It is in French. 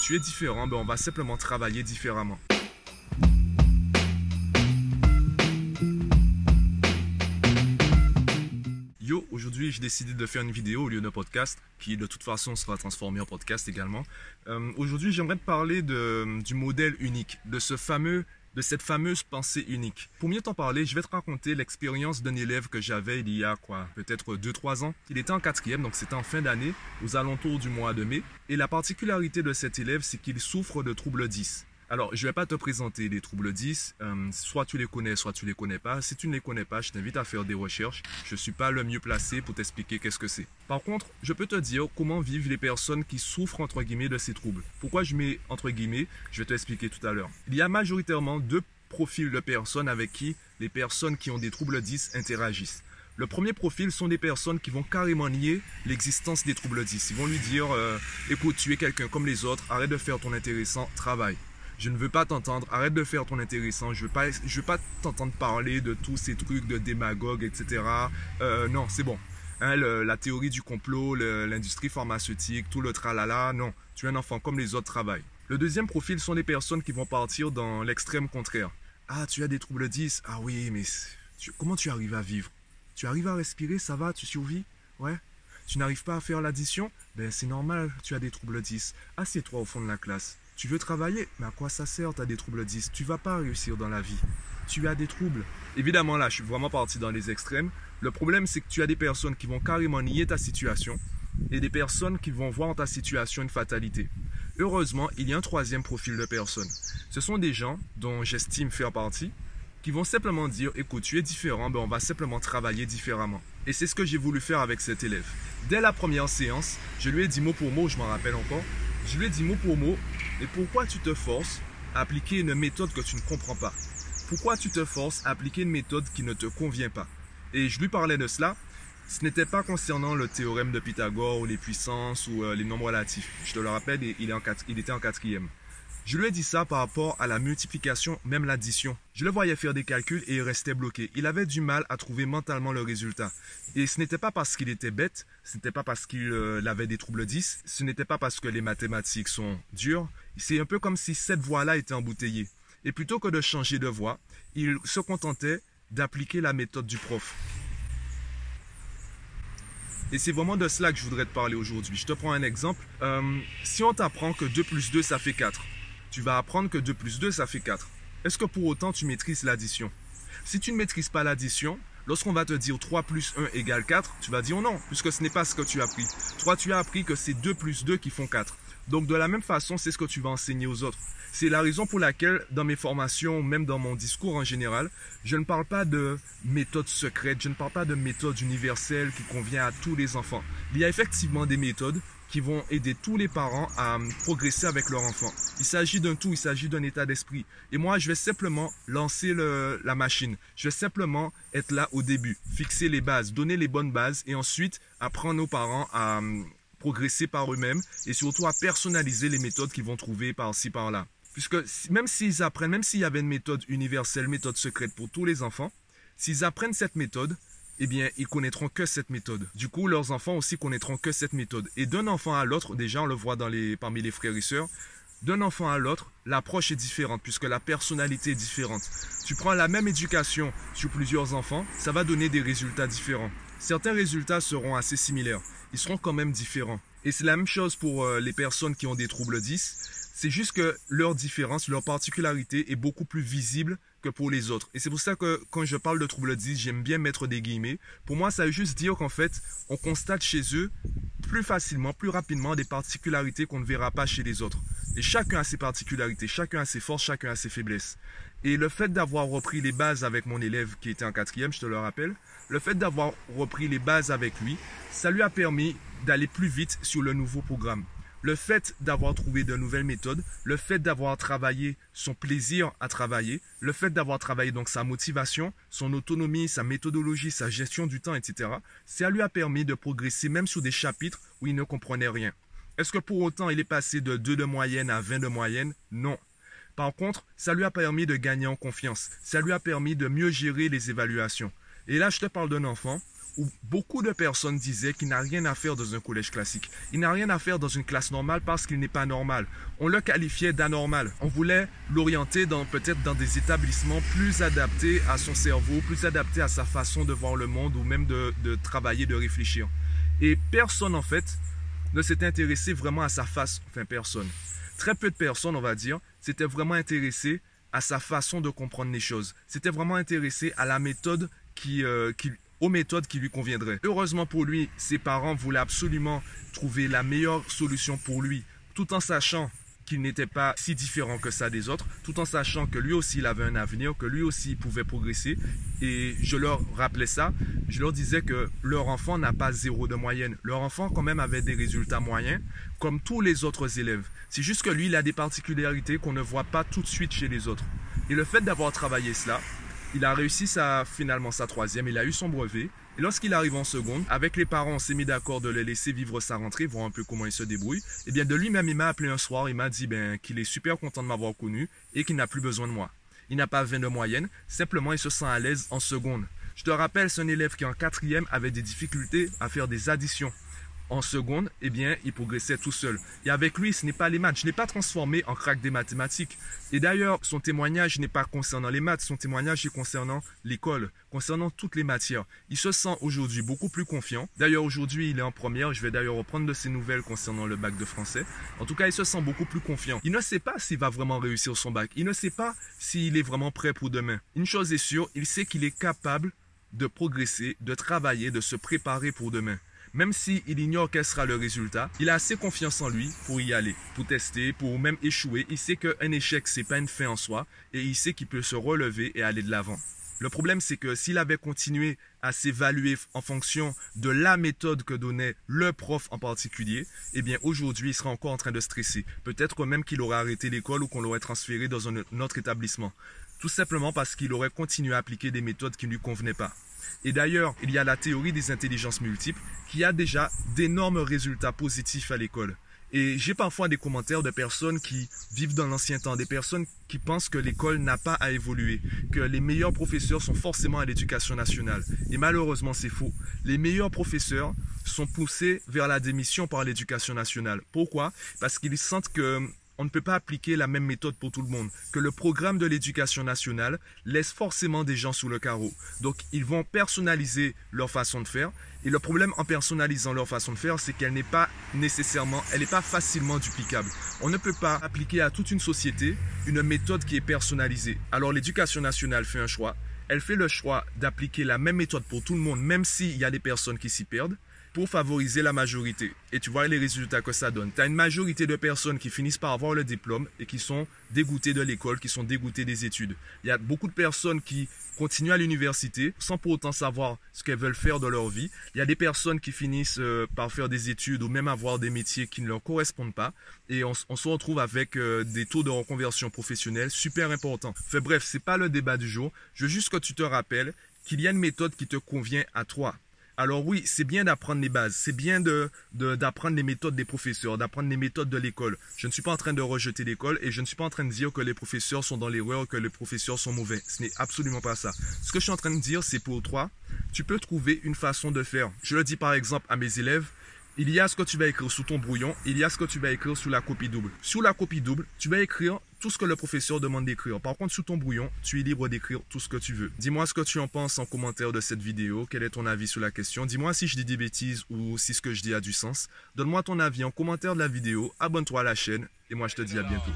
tu es différent, ben on va simplement travailler différemment. Yo, aujourd'hui j'ai décidé de faire une vidéo au lieu d'un podcast qui de toute façon sera transformé en podcast également. Euh, aujourd'hui j'aimerais te parler de, du modèle unique, de ce fameux de cette fameuse pensée unique. Pour mieux t'en parler, je vais te raconter l'expérience d'un élève que j'avais il y a quoi, peut-être 2-3 ans. Il était en quatrième, donc c'était en fin d'année, aux alentours du mois de mai. Et la particularité de cet élève, c'est qu'il souffre de trouble 10. Alors, je ne vais pas te présenter les troubles 10. Euh, soit tu les connais, soit tu les connais pas. Si tu ne les connais pas, je t'invite à faire des recherches. Je ne suis pas le mieux placé pour t'expliquer qu'est-ce que c'est. Par contre, je peux te dire comment vivent les personnes qui souffrent entre guillemets de ces troubles. Pourquoi je mets entre guillemets Je vais te expliquer tout à l'heure. Il y a majoritairement deux profils de personnes avec qui les personnes qui ont des troubles 10 interagissent. Le premier profil sont des personnes qui vont carrément nier l'existence des troubles 10. Ils vont lui dire euh, écoute, tu es quelqu'un comme les autres, arrête de faire ton intéressant, travaille. Je ne veux pas t'entendre. Arrête de faire ton intéressant. Je ne veux veux pas t'entendre parler de tous ces trucs de démagogue, etc. Euh, non, c'est bon. Hein, la théorie du complot, l'industrie pharmaceutique, tout le tralala, non. Tu es un enfant comme les autres travaillent. Le deuxième profil sont les personnes qui vont partir dans l'extrême contraire. Ah, tu as des troubles 10 Ah oui, mais comment tu arrives à vivre? Tu arrives à respirer, ça va, tu survis? Ouais Tu n'arrives pas à faire l'addition? Ben c'est normal, tu as des troubles 10. Assieds-toi au fond de la classe. Tu veux travailler, mais à quoi ça sert Tu as des troubles 10. Tu vas pas réussir dans la vie. Tu as des troubles. Évidemment, là, je suis vraiment parti dans les extrêmes. Le problème, c'est que tu as des personnes qui vont carrément nier ta situation et des personnes qui vont voir en ta situation une fatalité. Heureusement, il y a un troisième profil de personnes. Ce sont des gens dont j'estime faire partie, qui vont simplement dire, écoute, tu es différent, ben on va simplement travailler différemment. Et c'est ce que j'ai voulu faire avec cet élève. Dès la première séance, je lui ai dit mot pour mot, je m'en rappelle encore, je lui ai dit mot pour mot, et pourquoi tu te forces à appliquer une méthode que tu ne comprends pas? Pourquoi tu te forces à appliquer une méthode qui ne te convient pas? Et je lui parlais de cela. Ce n'était pas concernant le théorème de Pythagore ou les puissances ou euh, les nombres relatifs. Je te le rappelle, il, il était en quatrième. Je lui ai dit ça par rapport à la multiplication, même l'addition. Je le voyais faire des calculs et il restait bloqué. Il avait du mal à trouver mentalement le résultat. Et ce n'était pas parce qu'il était bête, ce n'était pas parce qu'il euh, avait des troubles 10, ce n'était pas parce que les mathématiques sont dures. C'est un peu comme si cette voie-là était embouteillée. Et plutôt que de changer de voie, il se contentait d'appliquer la méthode du prof. Et c'est vraiment de cela que je voudrais te parler aujourd'hui. Je te prends un exemple. Euh, si on t'apprend que 2 plus 2, ça fait 4, tu vas apprendre que 2 plus 2, ça fait 4. Est-ce que pour autant tu maîtrises l'addition? Si tu ne maîtrises pas l'addition, lorsqu'on va te dire 3 plus 1 égale 4, tu vas dire non, puisque ce n'est pas ce que tu as appris. Toi, tu as appris que c'est 2 plus 2 qui font 4. Donc de la même façon, c'est ce que tu vas enseigner aux autres. C'est la raison pour laquelle dans mes formations, même dans mon discours en général, je ne parle pas de méthode secrète, je ne parle pas de méthode universelle qui convient à tous les enfants. Il y a effectivement des méthodes qui vont aider tous les parents à progresser avec leur enfant. Il s'agit d'un tout, il s'agit d'un état d'esprit. Et moi, je vais simplement lancer la machine. Je vais simplement être là au début, fixer les bases, donner les bonnes bases et ensuite apprendre aux parents à hum, progresser par eux-mêmes et surtout à personnaliser les méthodes qu'ils vont trouver par-ci, par-là. Puisque même s'ils apprennent, même s'il y avait une méthode universelle, méthode secrète pour tous les enfants, s'ils apprennent cette méthode, eh bien, ils connaîtront que cette méthode. Du coup, leurs enfants aussi connaîtront que cette méthode. Et d'un enfant à l'autre, déjà, on le voit parmi les frères et sœurs, d'un enfant à l'autre, l'approche est différente puisque la personnalité est différente. Tu prends la même éducation sur plusieurs enfants, ça va donner des résultats différents. Certains résultats seront assez similaires, ils seront quand même différents. Et c'est la même chose pour euh, les personnes qui ont des troubles 10. C'est juste que leur différence, leur particularité est beaucoup plus visible que pour les autres. Et c'est pour ça que quand je parle de trouble 10, j'aime bien mettre des guillemets. Pour moi, ça veut juste dire qu'en fait, on constate chez eux plus facilement, plus rapidement des particularités qu'on ne verra pas chez les autres. Et chacun a ses particularités, chacun a ses forces, chacun a ses faiblesses. Et le fait d'avoir repris les bases avec mon élève qui était en quatrième, je te le rappelle, le fait d'avoir repris les bases avec lui, ça lui a permis d'aller plus vite sur le nouveau programme le fait d'avoir trouvé de nouvelles méthodes, le fait d'avoir travaillé son plaisir à travailler, le fait d'avoir travaillé donc sa motivation, son autonomie, sa méthodologie, sa gestion du temps, etc., ça lui a permis de progresser même sur des chapitres où il ne comprenait rien. Est-ce que pour autant il est passé de 2 de moyenne à 20 de moyenne? Non. Par contre, ça lui a permis de gagner en confiance. Ça lui a permis de mieux gérer les évaluations. Et là, je te parle d'un enfant où beaucoup de personnes disaient qu'il n'a rien à faire dans un collège classique. Il n'a rien à faire dans une classe normale parce qu'il n'est pas normal. On le qualifiait d'anormal. On voulait l'orienter peut-être dans des établissements plus adaptés à son cerveau, plus adaptés à sa façon de voir le monde ou même de, de travailler, de réfléchir. Et personne en fait ne s'était intéressé vraiment à sa face, enfin personne. Très peu de personnes, on va dire, s'étaient vraiment intéressées à sa façon de comprendre les choses. C'était vraiment intéressé à la méthode euh, qui, aux méthodes qui lui conviendraient. Heureusement pour lui, ses parents voulaient absolument trouver la meilleure solution pour lui, tout en sachant qu'il n'était pas si différent que ça des autres, tout en sachant que lui aussi il avait un avenir, que lui aussi il pouvait progresser. Et je leur rappelais ça, je leur disais que leur enfant n'a pas zéro de moyenne. Leur enfant quand même avait des résultats moyens, comme tous les autres élèves. C'est juste que lui, il a des particularités qu'on ne voit pas tout de suite chez les autres. Et le fait d'avoir travaillé cela, il a réussi sa, finalement sa troisième, il a eu son brevet. Et lorsqu'il arrive en seconde, avec les parents, on s'est mis d'accord de le laisser vivre sa rentrée, voir un peu comment il se débrouille. Et eh bien de lui-même, il m'a appelé un soir, il m'a dit ben, qu'il est super content de m'avoir connu et qu'il n'a plus besoin de moi. Il n'a pas 20 de moyenne, simplement il se sent à l'aise en seconde. Je te rappelle, c'est un élève qui en quatrième avait des difficultés à faire des additions en seconde, eh bien, il progressait tout seul. Et avec lui, ce n'est pas les maths. Je n'ai pas transformé en crack des mathématiques. Et d'ailleurs, son témoignage n'est pas concernant les maths, son témoignage est concernant l'école, concernant toutes les matières. Il se sent aujourd'hui beaucoup plus confiant. D'ailleurs, aujourd'hui, il est en première. Je vais d'ailleurs reprendre de ses nouvelles concernant le bac de français. En tout cas, il se sent beaucoup plus confiant. Il ne sait pas s'il va vraiment réussir son bac. Il ne sait pas s'il est vraiment prêt pour demain. Une chose est sûre, il sait qu'il est capable de progresser, de travailler, de se préparer pour demain. Même s'il ignore quel sera le résultat, il a assez confiance en lui pour y aller, pour tester, pour même échouer. Il sait qu'un échec, c'est pas une fin en soi et il sait qu'il peut se relever et aller de l'avant. Le problème, c'est que s'il avait continué à s'évaluer en fonction de la méthode que donnait le prof en particulier, eh bien aujourd'hui, il serait encore en train de stresser. Peut-être même qu'il aurait arrêté l'école ou qu'on l'aurait transféré dans un autre établissement. Tout simplement parce qu'il aurait continué à appliquer des méthodes qui ne lui convenaient pas. Et d'ailleurs, il y a la théorie des intelligences multiples qui a déjà d'énormes résultats positifs à l'école. Et j'ai parfois des commentaires de personnes qui vivent dans l'ancien temps, des personnes qui pensent que l'école n'a pas à évoluer, que les meilleurs professeurs sont forcément à l'éducation nationale. Et malheureusement, c'est faux. Les meilleurs professeurs sont poussés vers la démission par l'éducation nationale. Pourquoi? Parce qu'ils sentent que on ne peut pas appliquer la même méthode pour tout le monde, que le programme de l'éducation nationale laisse forcément des gens sous le carreau. Donc ils vont personnaliser leur façon de faire. Et le problème en personnalisant leur façon de faire, c'est qu'elle n'est pas nécessairement, elle n'est pas facilement duplicable. On ne peut pas appliquer à toute une société une méthode qui est personnalisée. Alors l'éducation nationale fait un choix. Elle fait le choix d'appliquer la même méthode pour tout le monde, même s'il y a des personnes qui s'y perdent pour favoriser la majorité. Et tu vois les résultats que ça donne. Tu as une majorité de personnes qui finissent par avoir le diplôme et qui sont dégoûtées de l'école, qui sont dégoûtées des études. Il y a beaucoup de personnes qui continuent à l'université sans pour autant savoir ce qu'elles veulent faire de leur vie. Il y a des personnes qui finissent euh, par faire des études ou même avoir des métiers qui ne leur correspondent pas. Et on, se retrouve avec euh, des taux de reconversion professionnelle super importants. Fait bref, c'est pas le débat du jour. Je veux juste que tu te rappelles qu'il y a une méthode qui te convient à toi. Alors oui, c'est bien d'apprendre les bases, c'est bien d'apprendre les méthodes des professeurs, d'apprendre les méthodes de l'école. Je ne suis pas en train de rejeter l'école et je ne suis pas en train de dire que les professeurs sont dans l'erreur, que les professeurs sont mauvais. Ce n'est absolument pas ça. Ce que je suis en train de dire, c'est pour toi, tu peux trouver une façon de faire. Je le dis par exemple à mes élèves, il y a ce que tu vas écrire sous ton brouillon, il y a ce que tu vas écrire sous la copie double. Sous la copie double, tu vas écrire tout ce que le professeur demande d'écrire. Par contre, sous ton brouillon, tu es libre d'écrire tout ce que tu veux. Dis-moi ce que tu en penses en commentaire de cette vidéo, quel est ton avis sur la question? Dis-moi si je dis des bêtises ou si ce que je dis a du sens. Donne-moi ton avis en commentaire de la vidéo, abonne-toi à la chaîne et moi je te dis à bientôt.